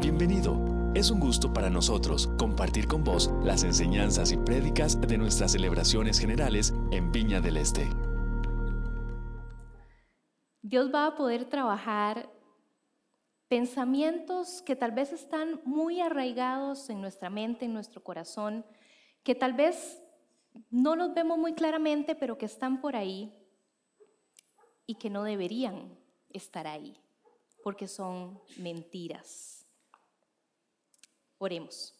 Bienvenido. Es un gusto para nosotros compartir con vos las enseñanzas y prédicas de nuestras celebraciones generales en Viña del Este. Dios va a poder trabajar pensamientos que tal vez están muy arraigados en nuestra mente, en nuestro corazón, que tal vez no los vemos muy claramente, pero que están por ahí y que no deberían estar ahí, porque son mentiras. Oremos.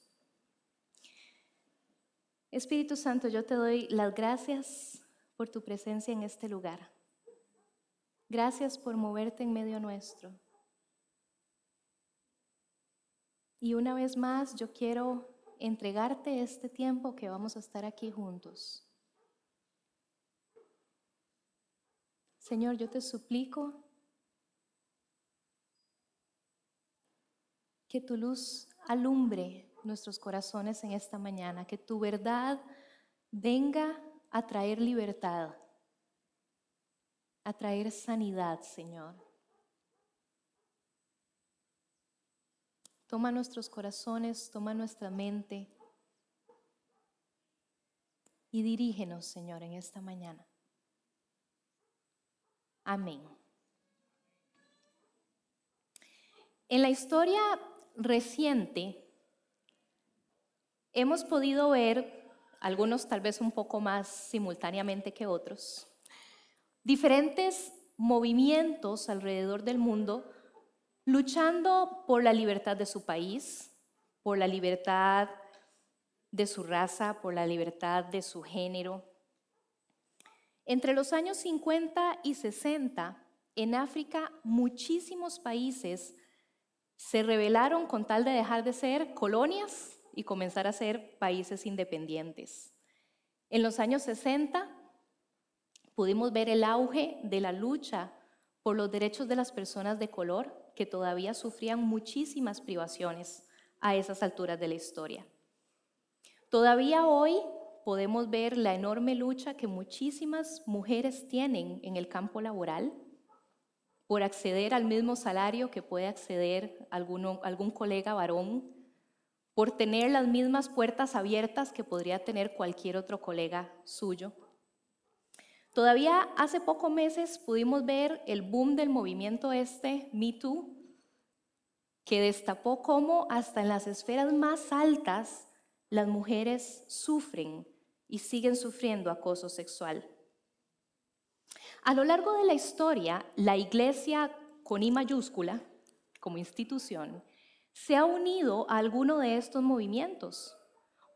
Espíritu Santo, yo te doy las gracias por tu presencia en este lugar. Gracias por moverte en medio nuestro. Y una vez más, yo quiero entregarte este tiempo que vamos a estar aquí juntos. Señor, yo te suplico que tu luz alumbre nuestros corazones en esta mañana, que tu verdad venga a traer libertad, a traer sanidad, Señor. Toma nuestros corazones, toma nuestra mente y dirígenos, Señor, en esta mañana. Amén. En la historia reciente hemos podido ver, algunos tal vez un poco más simultáneamente que otros, diferentes movimientos alrededor del mundo luchando por la libertad de su país, por la libertad de su raza, por la libertad de su género. Entre los años 50 y 60, en África, muchísimos países se rebelaron con tal de dejar de ser colonias y comenzar a ser países independientes. En los años 60 pudimos ver el auge de la lucha por los derechos de las personas de color que todavía sufrían muchísimas privaciones a esas alturas de la historia. Todavía hoy podemos ver la enorme lucha que muchísimas mujeres tienen en el campo laboral por acceder al mismo salario que puede acceder algún colega varón, por tener las mismas puertas abiertas que podría tener cualquier otro colega suyo. Todavía hace pocos meses pudimos ver el boom del movimiento este, Me Too, que destapó cómo hasta en las esferas más altas las mujeres sufren y siguen sufriendo acoso sexual. A lo largo de la historia, la iglesia con I mayúscula, como institución, se ha unido a alguno de estos movimientos,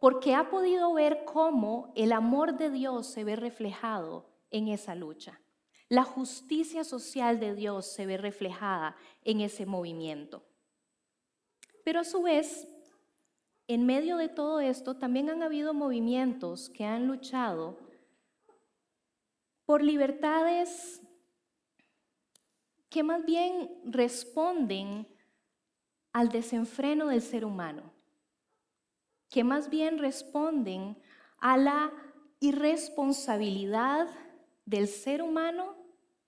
porque ha podido ver cómo el amor de Dios se ve reflejado en esa lucha. La justicia social de Dios se ve reflejada en ese movimiento. Pero a su vez, en medio de todo esto, también han habido movimientos que han luchado por libertades que más bien responden al desenfreno del ser humano, que más bien responden a la irresponsabilidad del ser humano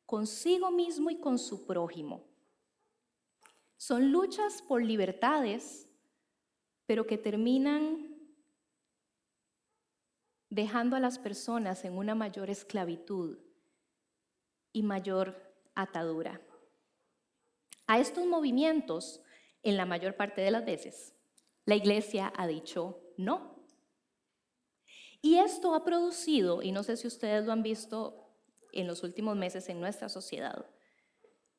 consigo mismo y con su prójimo. Son luchas por libertades, pero que terminan dejando a las personas en una mayor esclavitud y mayor atadura. A estos movimientos, en la mayor parte de las veces, la iglesia ha dicho no. Y esto ha producido, y no sé si ustedes lo han visto en los últimos meses en nuestra sociedad,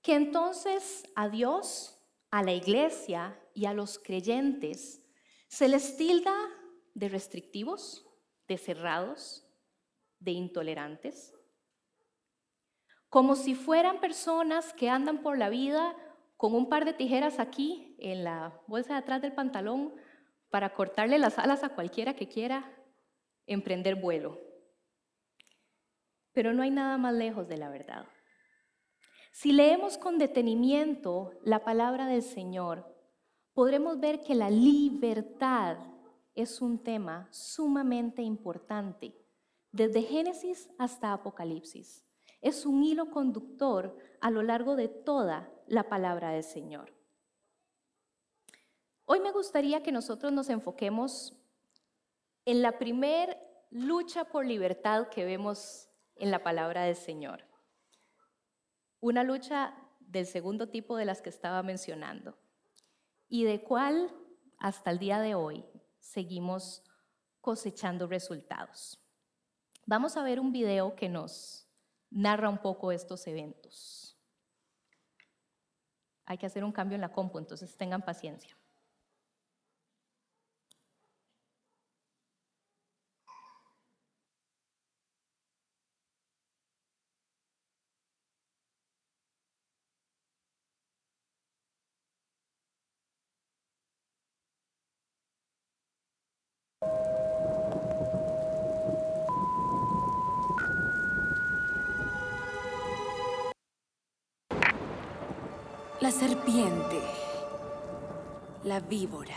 que entonces a Dios, a la iglesia y a los creyentes se les tilda de restrictivos, de cerrados, de intolerantes, como si fueran personas que andan por la vida con un par de tijeras aquí en la bolsa de atrás del pantalón para cortarle las alas a cualquiera que quiera emprender vuelo pero no hay nada más lejos de la verdad. Si leemos con detenimiento la palabra del Señor, podremos ver que la libertad es un tema sumamente importante, desde Génesis hasta Apocalipsis. Es un hilo conductor a lo largo de toda la palabra del Señor. Hoy me gustaría que nosotros nos enfoquemos en la primer lucha por libertad que vemos en la palabra del Señor. Una lucha del segundo tipo de las que estaba mencionando y de cuál hasta el día de hoy seguimos cosechando resultados. Vamos a ver un video que nos narra un poco estos eventos. Hay que hacer un cambio en la compu, entonces tengan paciencia. La serpiente, la víbora,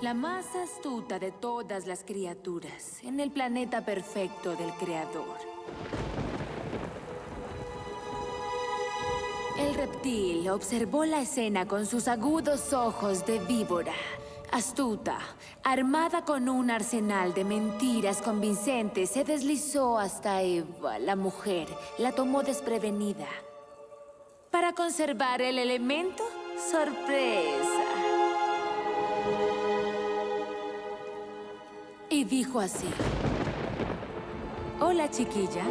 la más astuta de todas las criaturas en el planeta perfecto del Creador. El reptil observó la escena con sus agudos ojos de víbora. Astuta, armada con un arsenal de mentiras convincentes, se deslizó hasta Eva, la mujer. La tomó desprevenida. Para conservar el elemento, sorpresa. Y dijo así. Hola, chiquilla.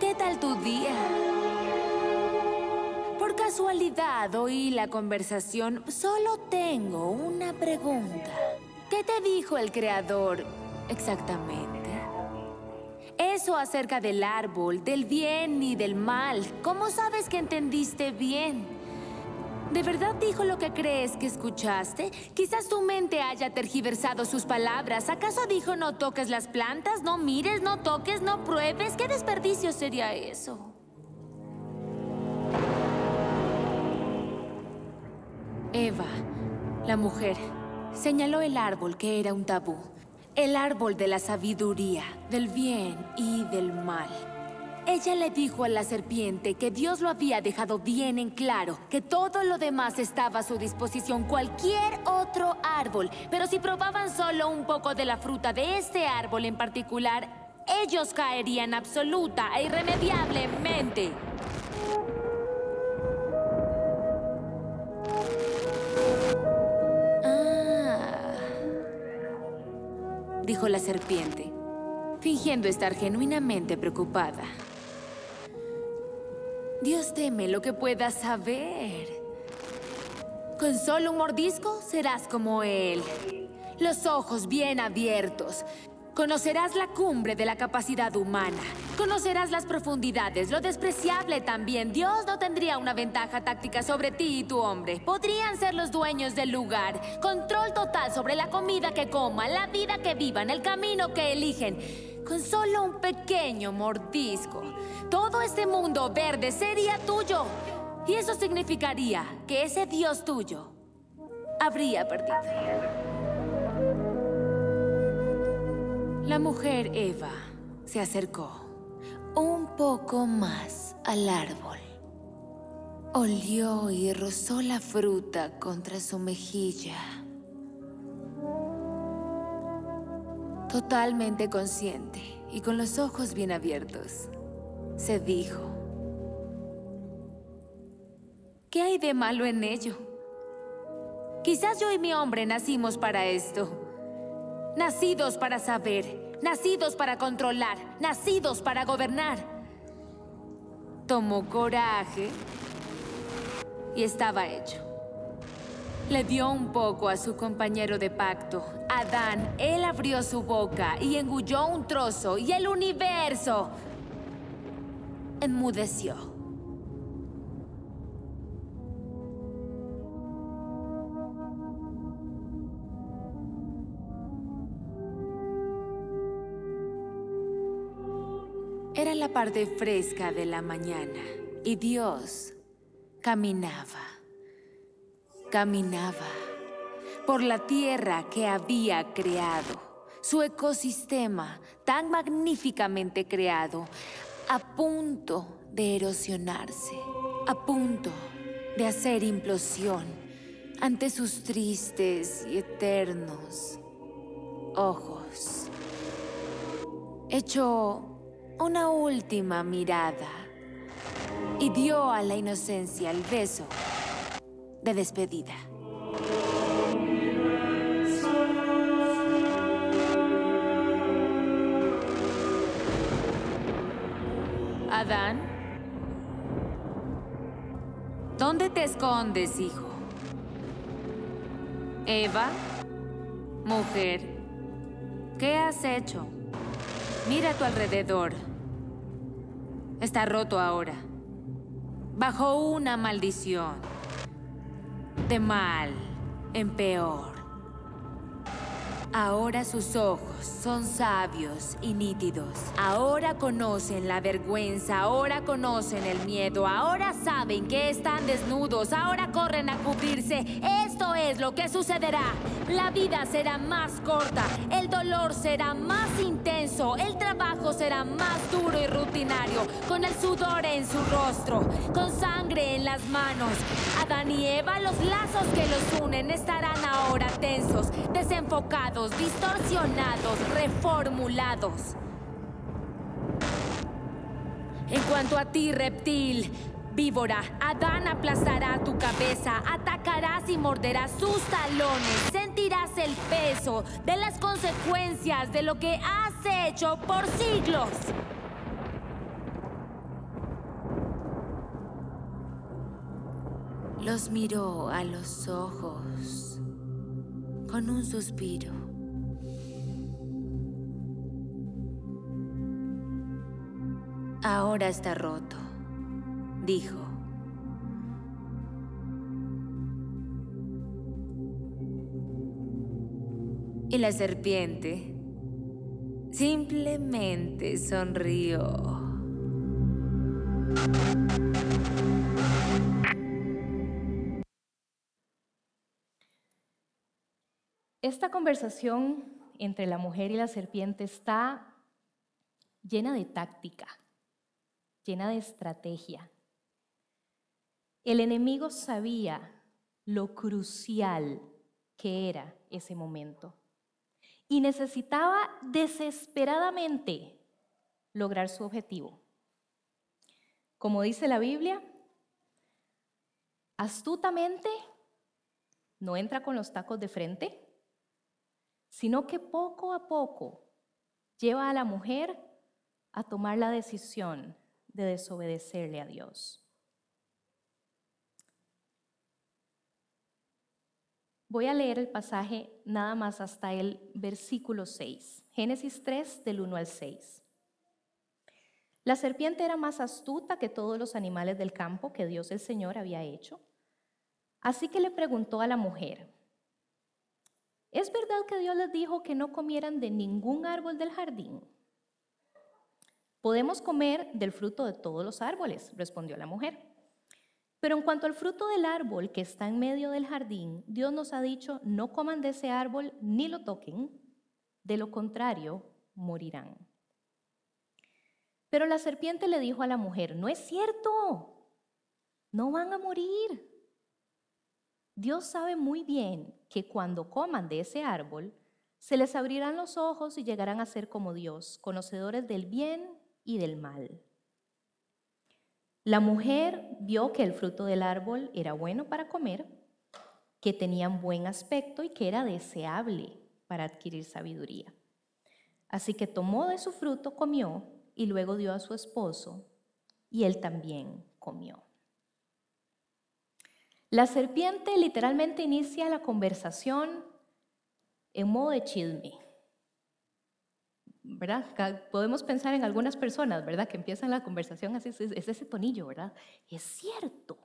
¿Qué tal tu día? Por casualidad oí la conversación. Solo tengo una pregunta. ¿Qué te dijo el creador exactamente? Eso acerca del árbol, del bien y del mal. ¿Cómo sabes que entendiste bien? ¿De verdad dijo lo que crees que escuchaste? Quizás tu mente haya tergiversado sus palabras. ¿Acaso dijo no toques las plantas, no mires, no toques, no pruebes? ¿Qué desperdicio sería eso? Eva, la mujer, señaló el árbol que era un tabú. El árbol de la sabiduría, del bien y del mal. Ella le dijo a la serpiente que Dios lo había dejado bien en claro, que todo lo demás estaba a su disposición, cualquier otro árbol. Pero si probaban solo un poco de la fruta de este árbol en particular, ellos caerían absoluta e irremediablemente. Dijo la serpiente, fingiendo estar genuinamente preocupada. Dios teme lo que puedas saber. Con solo un mordisco serás como Él. Los ojos bien abiertos, Conocerás la cumbre de la capacidad humana. Conocerás las profundidades, lo despreciable también. Dios no tendría una ventaja táctica sobre ti y tu hombre. Podrían ser los dueños del lugar. Control total sobre la comida que coman, la vida que vivan, el camino que eligen. Con solo un pequeño mordisco. Todo este mundo verde sería tuyo. Y eso significaría que ese Dios tuyo habría perdido. La mujer Eva se acercó un poco más al árbol. Olió y rozó la fruta contra su mejilla. Totalmente consciente y con los ojos bien abiertos, se dijo, ¿qué hay de malo en ello? Quizás yo y mi hombre nacimos para esto nacidos para saber, nacidos para controlar, nacidos para gobernar. Tomó coraje y estaba hecho. Le dio un poco a su compañero de pacto, Adán. Él abrió su boca y engulló un trozo y el universo enmudeció. Era la parte fresca de la mañana y Dios caminaba, caminaba por la tierra que había creado, su ecosistema tan magníficamente creado, a punto de erosionarse, a punto de hacer implosión, ante sus tristes y eternos ojos. Echó una última mirada y dio a la inocencia el beso de despedida. Adán, ¿dónde te escondes, hijo? Eva, mujer, ¿qué has hecho? Mira a tu alrededor. Está roto ahora. Bajo una maldición. De mal en peor. Ahora sus ojos son sabios y nítidos. Ahora conocen la vergüenza, ahora conocen el miedo, ahora saben que están desnudos, ahora corren a cubrirse. Esto es lo que sucederá. La vida será más corta, el dolor será más intenso, el trabajo será más duro y rutinario, con el sudor en su rostro, con sangre en las manos. Adán y Eva, los lazos que los unen estarán ahora tensos, desenfocados distorsionados, reformulados. En cuanto a ti, reptil, víbora, Adán aplastará tu cabeza, atacarás y morderás sus talones, sentirás el peso de las consecuencias de lo que has hecho por siglos. Los miró a los ojos con un suspiro. Ahora está roto, dijo. Y la serpiente simplemente sonrió. Esta conversación entre la mujer y la serpiente está llena de táctica, llena de estrategia. El enemigo sabía lo crucial que era ese momento y necesitaba desesperadamente lograr su objetivo. Como dice la Biblia, astutamente no entra con los tacos de frente, sino que poco a poco lleva a la mujer a tomar la decisión de desobedecerle a Dios. Voy a leer el pasaje nada más hasta el versículo 6, Génesis 3 del 1 al 6. La serpiente era más astuta que todos los animales del campo que Dios el Señor había hecho. Así que le preguntó a la mujer, ¿es verdad que Dios les dijo que no comieran de ningún árbol del jardín? Podemos comer del fruto de todos los árboles, respondió la mujer. Pero en cuanto al fruto del árbol que está en medio del jardín, Dios nos ha dicho, no coman de ese árbol ni lo toquen, de lo contrario, morirán. Pero la serpiente le dijo a la mujer, no es cierto, no van a morir. Dios sabe muy bien que cuando coman de ese árbol, se les abrirán los ojos y llegarán a ser como Dios, conocedores del bien y del mal. La mujer vio que el fruto del árbol era bueno para comer, que tenían buen aspecto y que era deseable para adquirir sabiduría. Así que tomó de su fruto, comió y luego dio a su esposo y él también comió. La serpiente literalmente inicia la conversación en modo de chisme. ¿Verdad? Podemos pensar en algunas personas, ¿verdad? Que empiezan la conversación así, es ese tonillo, ¿verdad? Es cierto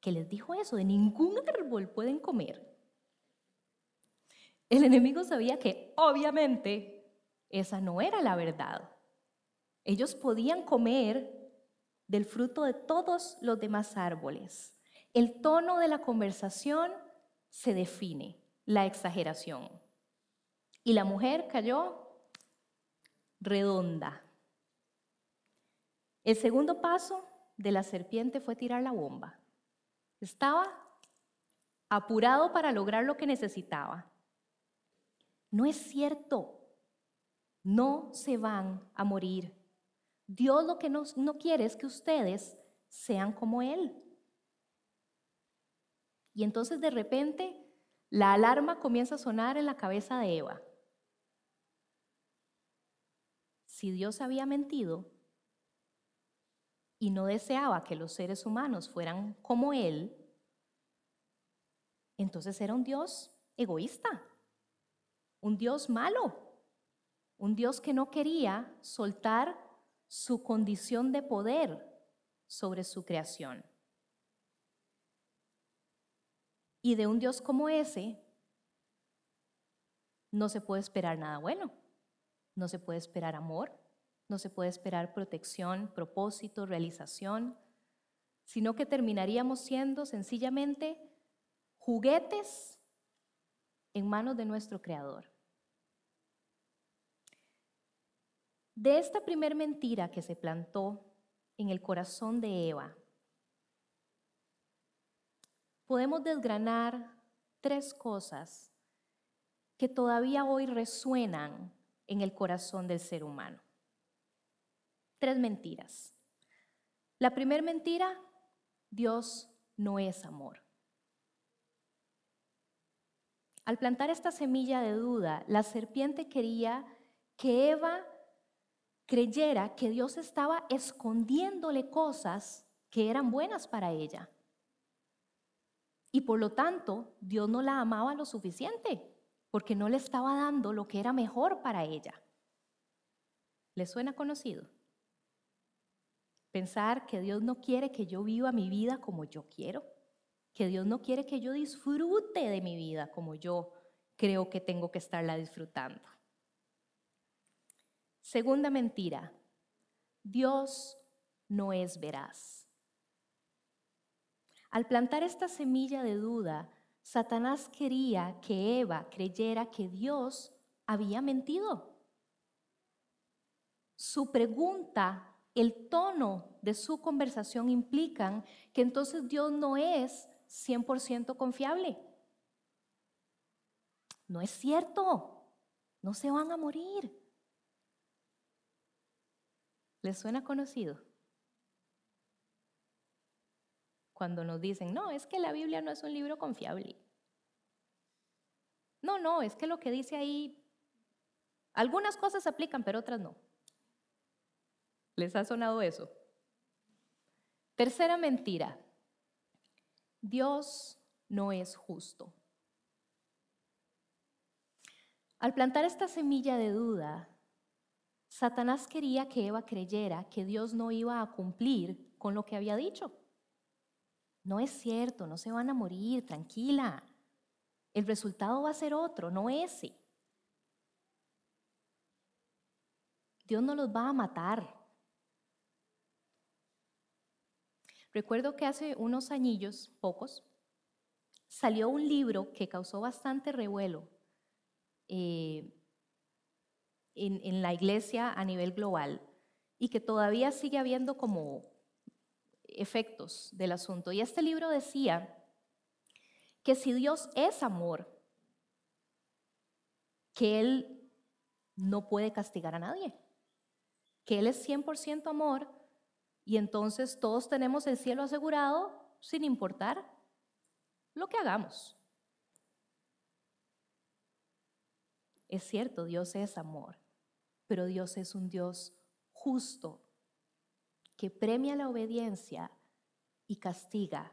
que les dijo eso, de ningún árbol pueden comer. El enemigo sabía que obviamente esa no era la verdad. Ellos podían comer del fruto de todos los demás árboles. El tono de la conversación se define, la exageración. Y la mujer cayó redonda. El segundo paso de la serpiente fue tirar la bomba. Estaba apurado para lograr lo que necesitaba. No es cierto. No se van a morir. Dios lo que no, no quiere es que ustedes sean como Él. Y entonces de repente la alarma comienza a sonar en la cabeza de Eva. Si Dios había mentido y no deseaba que los seres humanos fueran como Él, entonces era un Dios egoísta, un Dios malo, un Dios que no quería soltar su condición de poder sobre su creación. Y de un Dios como ese no se puede esperar nada bueno. No se puede esperar amor, no se puede esperar protección, propósito, realización, sino que terminaríamos siendo sencillamente juguetes en manos de nuestro Creador. De esta primer mentira que se plantó en el corazón de Eva, podemos desgranar tres cosas que todavía hoy resuenan en el corazón del ser humano. Tres mentiras. La primera mentira, Dios no es amor. Al plantar esta semilla de duda, la serpiente quería que Eva creyera que Dios estaba escondiéndole cosas que eran buenas para ella. Y por lo tanto, Dios no la amaba lo suficiente, porque no le estaba dando lo que era mejor para ella. ¿Le suena conocido? Pensar que Dios no quiere que yo viva mi vida como yo quiero, que Dios no quiere que yo disfrute de mi vida como yo creo que tengo que estarla disfrutando. Segunda mentira, Dios no es veraz. Al plantar esta semilla de duda, Satanás quería que Eva creyera que Dios había mentido. Su pregunta, el tono de su conversación implican que entonces Dios no es 100% confiable. No es cierto, no se van a morir. ¿Les suena conocido? Cuando nos dicen, no, es que la Biblia no es un libro confiable. No, no, es que lo que dice ahí, algunas cosas se aplican, pero otras no. ¿Les ha sonado eso? Tercera mentira. Dios no es justo. Al plantar esta semilla de duda, Satanás quería que Eva creyera que Dios no iba a cumplir con lo que había dicho. No es cierto, no se van a morir, tranquila. El resultado va a ser otro, no ese. Dios no los va a matar. Recuerdo que hace unos añillos, pocos, salió un libro que causó bastante revuelo. Eh, en, la iglesia a nivel global y que todavía sigue habiendo como efectos del asunto. Y este libro decía que si Dios es amor, que Él no puede castigar a nadie, que Él es 100% amor y entonces todos tenemos el cielo asegurado sin importar lo que hagamos. Es cierto, Dios es amor, pero Dios es un Dios justo que premia la obediencia y castiga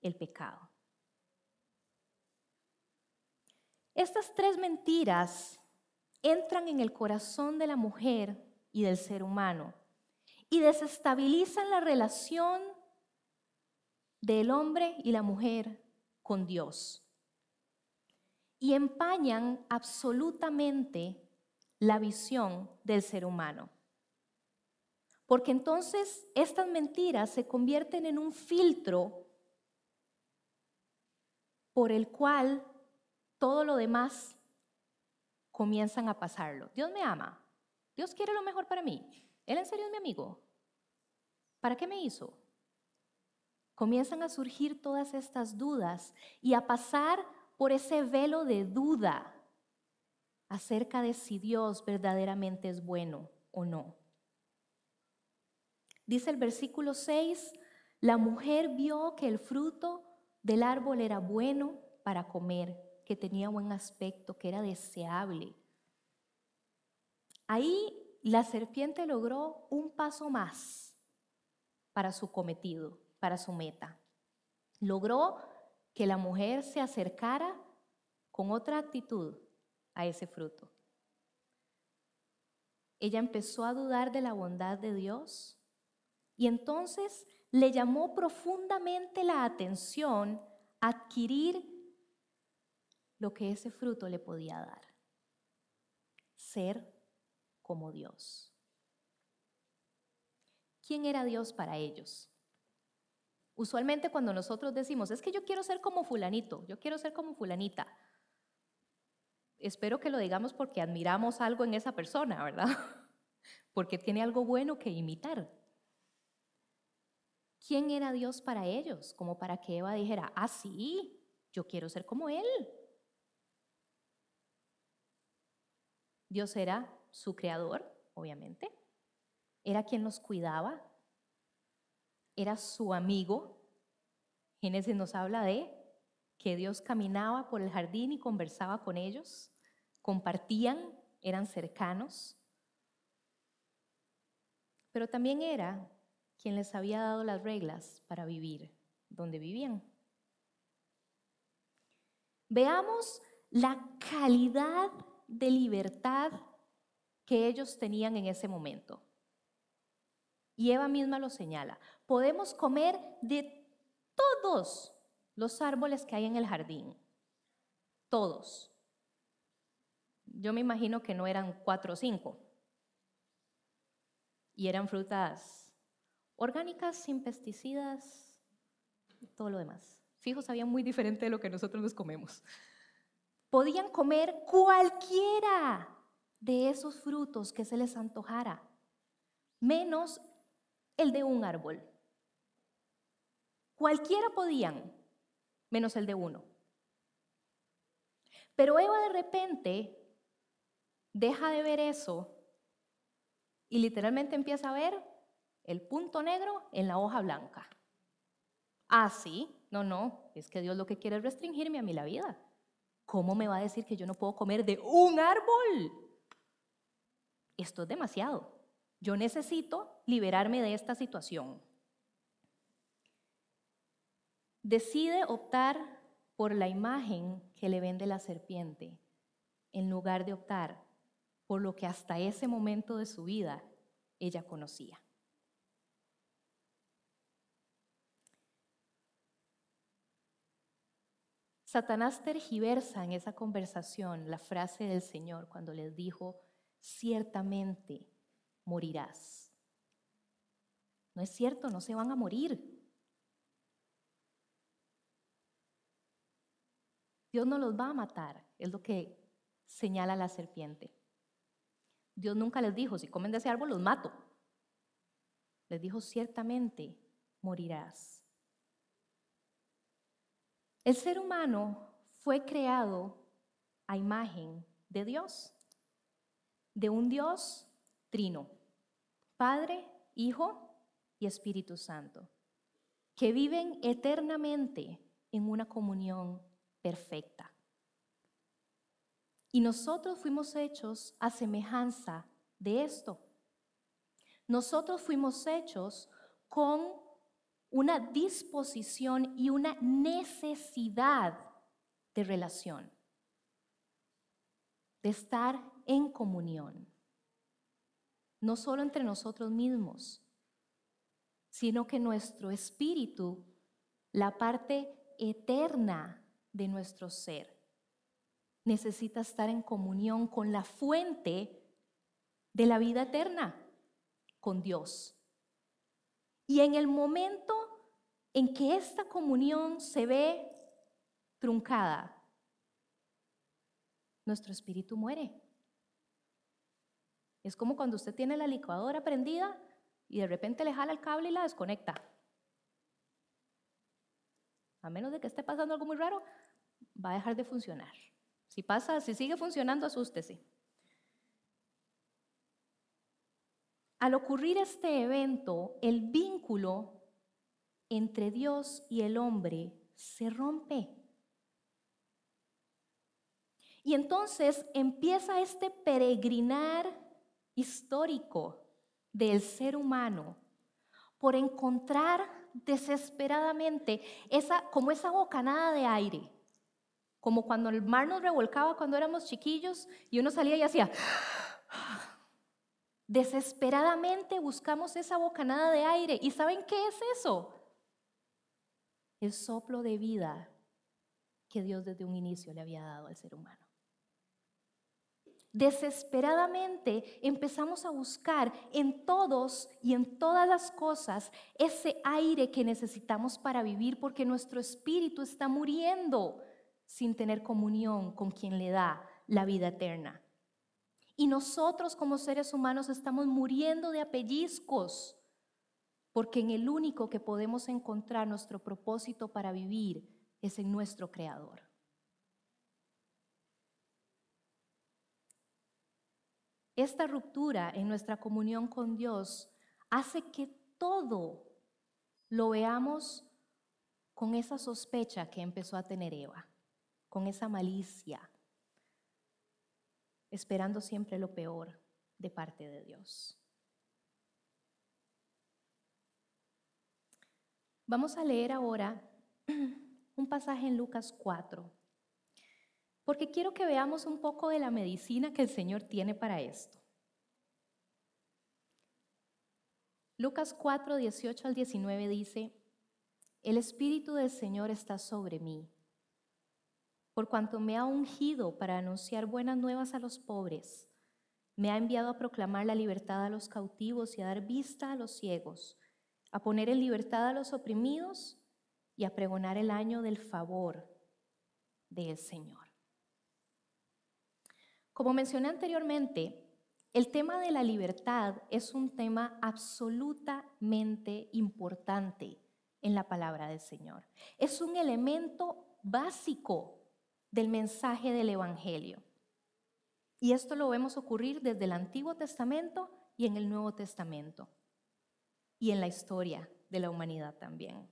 el pecado. Estas tres mentiras entran en el corazón de la mujer y del ser humano y desestabilizan la relación del hombre y la mujer con Dios y empañan absolutamente la visión del ser humano. Porque entonces estas mentiras se convierten en un filtro por el cual todo lo demás comienzan a pasarlo. Dios me ama. Dios quiere lo mejor para mí. Él en serio es mi amigo. ¿Para qué me hizo? comienzan a surgir todas estas dudas y a pasar por ese velo de duda acerca de si Dios verdaderamente es bueno o no. Dice el versículo 6, la mujer vio que el fruto del árbol era bueno para comer, que tenía buen aspecto, que era deseable. Ahí la serpiente logró un paso más para su cometido, para su meta. Logró que la mujer se acercara con otra actitud a ese fruto. Ella empezó a dudar de la bondad de Dios y entonces le llamó profundamente la atención adquirir lo que ese fruto le podía dar. Ser como Dios. ¿Quién era Dios para ellos? Usualmente cuando nosotros decimos, es que yo quiero ser como fulanito, yo quiero ser como fulanita, espero que lo digamos porque admiramos algo en esa persona, ¿verdad? Porque tiene algo bueno que imitar. ¿Quién era Dios para ellos? Como para que Eva dijera, ah, sí, yo quiero ser como Él. Dios era su creador, obviamente. Era quien los cuidaba. Era su amigo. Génesis nos habla de que Dios caminaba por el jardín y conversaba con ellos. Compartían, eran cercanos. Pero también era quien les había dado las reglas para vivir donde vivían. Veamos la calidad de libertad que ellos tenían en ese momento. Y Eva misma lo señala. Podemos comer de todos los árboles que hay en el jardín. Todos. Yo me imagino que no eran cuatro o cinco. Y eran frutas orgánicas, sin pesticidas, todo lo demás. Fijos, sabían muy diferente de lo que nosotros nos comemos. Podían comer cualquiera de esos frutos que se les antojara, menos el de un árbol. Cualquiera podían, menos el de uno. Pero Eva de repente deja de ver eso y literalmente empieza a ver el punto negro en la hoja blanca. Ah, sí, no, no, es que Dios lo que quiere es restringirme a mí la vida. ¿Cómo me va a decir que yo no puedo comer de un árbol? Esto es demasiado. Yo necesito liberarme de esta situación. Decide optar por la imagen que le vende la serpiente en lugar de optar por lo que hasta ese momento de su vida ella conocía. Satanás tergiversa en esa conversación la frase del Señor cuando les dijo, ciertamente morirás. No es cierto, no se van a morir. Dios no los va a matar, es lo que señala la serpiente. Dios nunca les dijo, si comen de ese árbol los mato. Les dijo, ciertamente morirás. El ser humano fue creado a imagen de Dios, de un Dios trino, Padre, Hijo y Espíritu Santo, que viven eternamente en una comunión perfecta. Y nosotros fuimos hechos a semejanza de esto. Nosotros fuimos hechos con una disposición y una necesidad de relación, de estar en comunión, no solo entre nosotros mismos, sino que nuestro espíritu, la parte eterna de nuestro ser, necesita estar en comunión con la fuente de la vida eterna, con Dios. Y en el momento en que esta comunión se ve truncada, nuestro espíritu muere. Es como cuando usted tiene la licuadora prendida y de repente le jala el cable y la desconecta. a menos de que esté pasando algo muy raro, va a dejar de funcionar. Si pasa, si sigue funcionando, asústese. Al ocurrir este evento, el vínculo entre Dios y el hombre se rompe. Y entonces empieza este peregrinar histórico del ser humano por encontrar desesperadamente esa como esa bocanada de aire, como cuando el mar nos revolcaba cuando éramos chiquillos y uno salía y hacía Desesperadamente buscamos esa bocanada de aire. ¿Y saben qué es eso? El soplo de vida que Dios desde un inicio le había dado al ser humano. Desesperadamente empezamos a buscar en todos y en todas las cosas ese aire que necesitamos para vivir porque nuestro espíritu está muriendo sin tener comunión con quien le da la vida eterna. Y nosotros como seres humanos estamos muriendo de apellizcos, porque en el único que podemos encontrar nuestro propósito para vivir es en nuestro Creador. Esta ruptura en nuestra comunión con Dios hace que todo lo veamos con esa sospecha que empezó a tener Eva, con esa malicia, esperando siempre lo peor de parte de Dios. Vamos a leer ahora un pasaje en Lucas 4, porque quiero que veamos un poco de la medicina que el Señor tiene para esto. Lucas 4, 18 al 19 dice, el Espíritu del Señor está sobre mí por cuanto me ha ungido para anunciar buenas nuevas a los pobres. Me ha enviado a proclamar la libertad a los cautivos y a dar vista a los ciegos, a poner en libertad a los oprimidos y a pregonar el año del favor del Señor. Como mencioné anteriormente, el tema de la libertad es un tema absolutamente importante en la palabra del Señor. Es un elemento básico del mensaje del Evangelio. Y esto lo vemos ocurrir desde el Antiguo Testamento y en el Nuevo Testamento. Y en la historia de la humanidad también.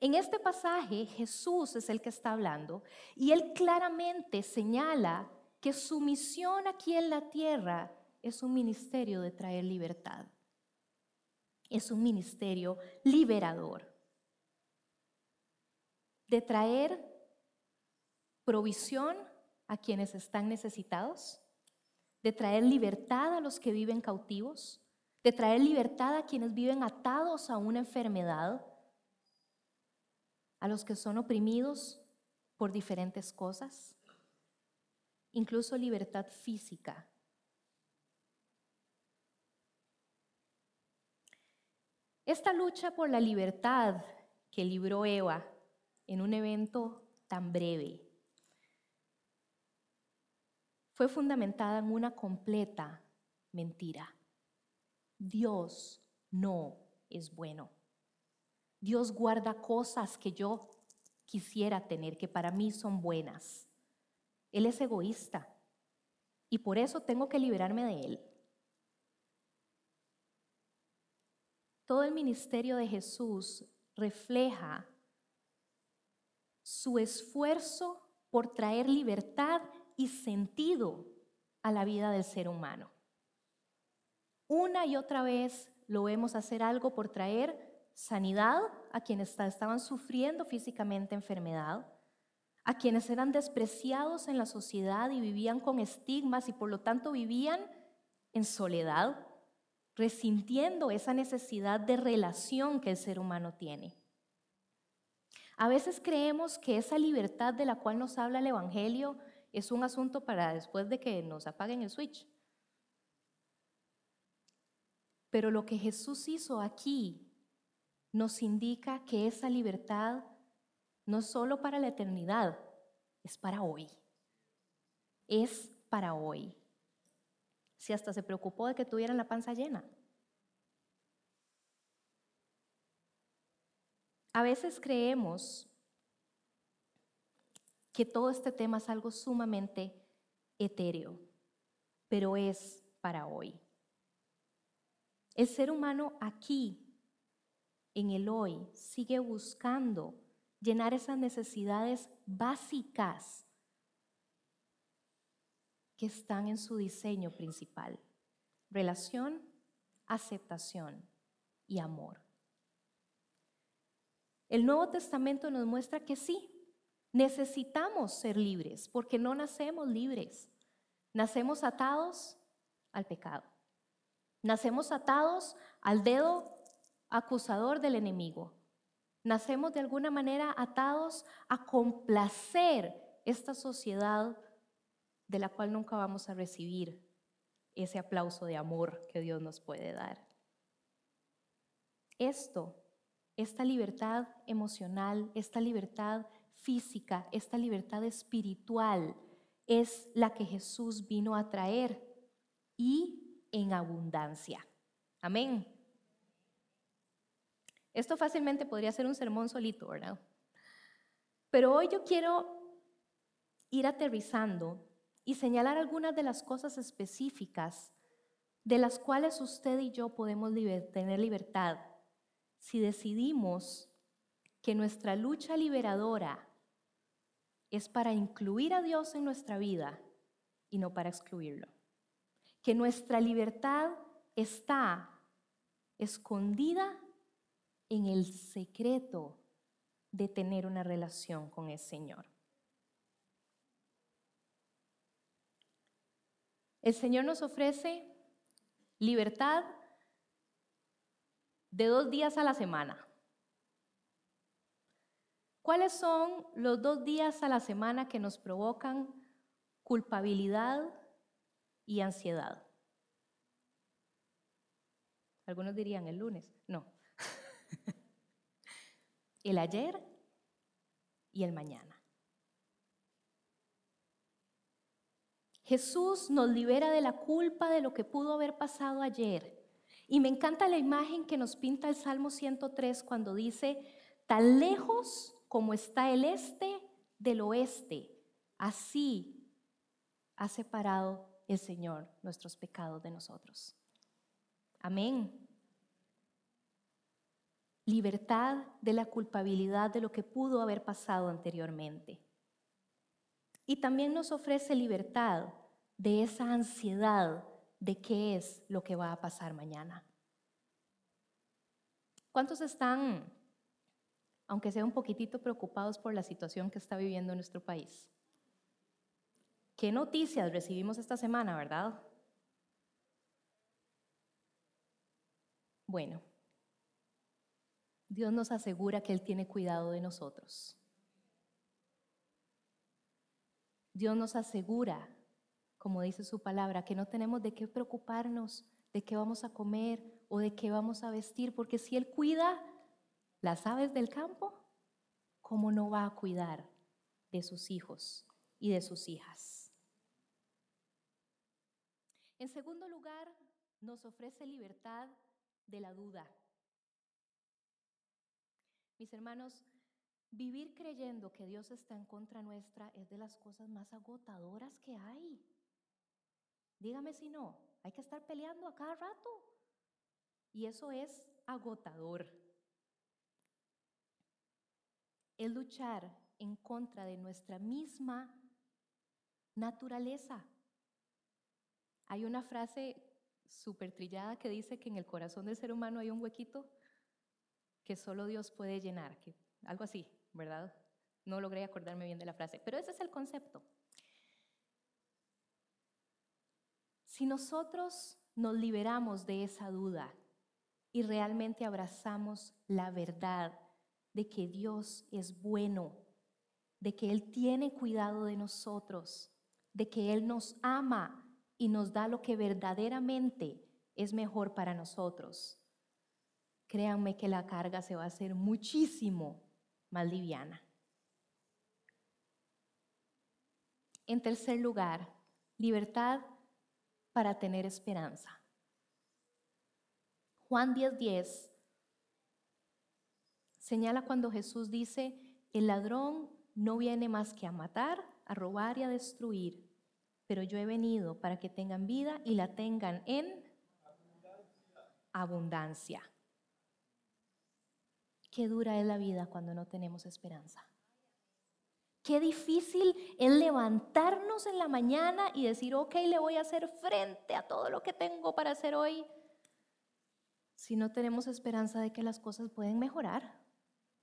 En este pasaje Jesús es el que está hablando y él claramente señala que su misión aquí en la tierra es un ministerio de traer libertad. Es un ministerio liberador. De traer provisión a quienes están necesitados, de traer libertad a los que viven cautivos, de traer libertad a quienes viven atados a una enfermedad, a los que son oprimidos por diferentes cosas, incluso libertad física. Esta lucha por la libertad que libró Eva en un evento tan breve, fue fundamentada en una completa mentira. Dios no es bueno. Dios guarda cosas que yo quisiera tener, que para mí son buenas. Él es egoísta y por eso tengo que liberarme de Él. Todo el ministerio de Jesús refleja su esfuerzo por traer libertad y sentido a la vida del ser humano. Una y otra vez lo vemos hacer algo por traer sanidad a quienes estaban sufriendo físicamente enfermedad, a quienes eran despreciados en la sociedad y vivían con estigmas y por lo tanto vivían en soledad, resintiendo esa necesidad de relación que el ser humano tiene. A veces creemos que esa libertad de la cual nos habla el Evangelio es un asunto para después de que nos apaguen el switch. Pero lo que Jesús hizo aquí nos indica que esa libertad no es solo para la eternidad, es para hoy. Es para hoy. Si hasta se preocupó de que tuvieran la panza llena. A veces creemos que todo este tema es algo sumamente etéreo, pero es para hoy. El ser humano aquí, en el hoy, sigue buscando llenar esas necesidades básicas que están en su diseño principal. Relación, aceptación y amor. El Nuevo Testamento nos muestra que sí, necesitamos ser libres, porque no nacemos libres. Nacemos atados al pecado. Nacemos atados al dedo acusador del enemigo. Nacemos de alguna manera atados a complacer esta sociedad de la cual nunca vamos a recibir ese aplauso de amor que Dios nos puede dar. Esto, esta libertad emocional, esta libertad física, esta libertad espiritual, es la que Jesús vino a traer y en abundancia. Amén. Esto fácilmente podría ser un sermón solito, ¿verdad? Pero hoy yo quiero ir aterrizando y señalar algunas de las cosas específicas de las cuales usted y yo podemos tener libertad si decidimos que nuestra lucha liberadora es para incluir a Dios en nuestra vida y no para excluirlo. Que nuestra libertad está escondida en el secreto de tener una relación con el Señor. El Señor nos ofrece libertad de dos días a la semana. ¿Cuáles son los dos días a la semana que nos provocan culpabilidad y ansiedad? Algunos dirían el lunes. No. el ayer y el mañana. Jesús nos libera de la culpa de lo que pudo haber pasado ayer. Y me encanta la imagen que nos pinta el Salmo 103 cuando dice, tan lejos como está el este del oeste, así ha separado el Señor nuestros pecados de nosotros. Amén. Libertad de la culpabilidad de lo que pudo haber pasado anteriormente. Y también nos ofrece libertad de esa ansiedad de qué es lo que va a pasar mañana. ¿Cuántos están, aunque sea un poquitito preocupados por la situación que está viviendo nuestro país? ¿Qué noticias recibimos esta semana, verdad? Bueno, Dios nos asegura que Él tiene cuidado de nosotros. Dios nos asegura, como dice su palabra, que no tenemos de qué preocuparnos, de qué vamos a comer o de qué vamos a vestir, porque si Él cuida las aves del campo, ¿cómo no va a cuidar de sus hijos y de sus hijas? En segundo lugar, nos ofrece libertad de la duda. Mis hermanos, Vivir creyendo que Dios está en contra nuestra es de las cosas más agotadoras que hay. Dígame si no, hay que estar peleando a cada rato. Y eso es agotador. Es luchar en contra de nuestra misma naturaleza. Hay una frase súper trillada que dice que en el corazón del ser humano hay un huequito que solo Dios puede llenar, algo así. ¿verdad? No logré acordarme bien de la frase, pero ese es el concepto. Si nosotros nos liberamos de esa duda y realmente abrazamos la verdad de que Dios es bueno, de que Él tiene cuidado de nosotros, de que Él nos ama y nos da lo que verdaderamente es mejor para nosotros, créanme que la carga se va a hacer muchísimo más liviana. En tercer lugar, libertad para tener esperanza. Juan 10:10 10 señala cuando Jesús dice, el ladrón no viene más que a matar, a robar y a destruir, pero yo he venido para que tengan vida y la tengan en abundancia. Qué dura es la vida cuando no tenemos esperanza. Qué difícil es levantarnos en la mañana y decir, ok, le voy a hacer frente a todo lo que tengo para hacer hoy, si no tenemos esperanza de que las cosas pueden mejorar,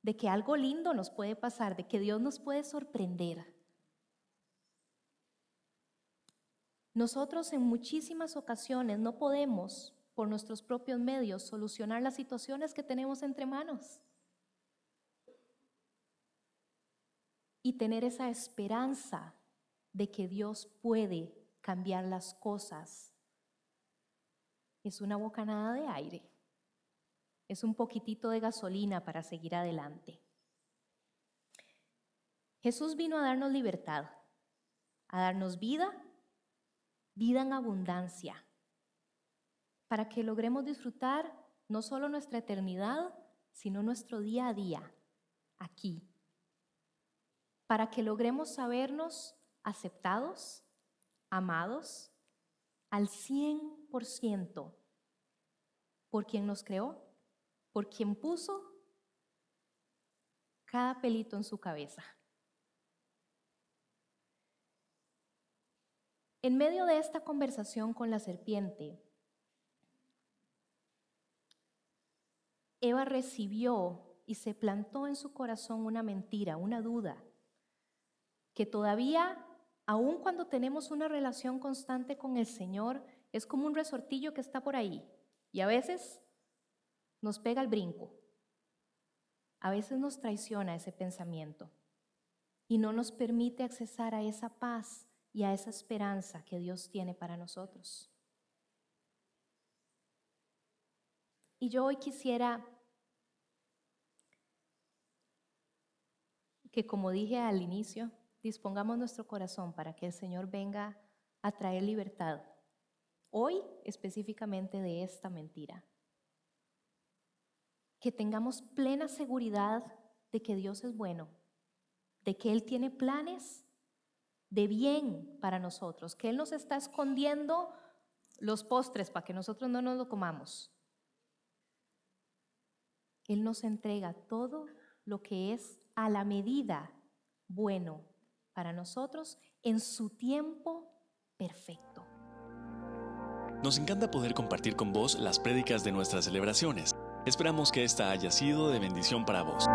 de que algo lindo nos puede pasar, de que Dios nos puede sorprender. Nosotros en muchísimas ocasiones no podemos, por nuestros propios medios, solucionar las situaciones que tenemos entre manos. y tener esa esperanza de que Dios puede cambiar las cosas es una bocanada de aire, es un poquitito de gasolina para seguir adelante. Jesús vino a darnos libertad, a darnos vida, vida en abundancia, para que logremos disfrutar no solo nuestra eternidad, sino nuestro día a día, aquí, para que logremos sabernos aceptados, amados al 100% por quien nos creó, por quien puso cada pelito en su cabeza. En medio de esta conversación con la serpiente, Eva recibió y se plantó en su corazón una mentira, una duda que todavía, aun cuando tenemos una relación constante con el Señor, es como un resortillo que está por ahí y a veces nos pega el brinco. A veces nos traiciona ese pensamiento y no nos permite accesar a esa paz y a esa esperanza que Dios tiene para nosotros. Y yo hoy quisiera que, como dije al inicio, dispongamos nuestro corazón para que el Señor venga a traer libertad. Hoy específicamente de esta mentira. Que tengamos plena seguridad de que Dios es bueno, de que Él tiene planes de bien para nosotros, que Él nos está escondiendo los postres para que nosotros no nos lo comamos. Él nos entrega todo lo que es a la medida bueno para nosotros en su tiempo perfecto. Nos encanta poder compartir con vos las prédicas de nuestras celebraciones. Esperamos que esta haya sido de bendición para vos.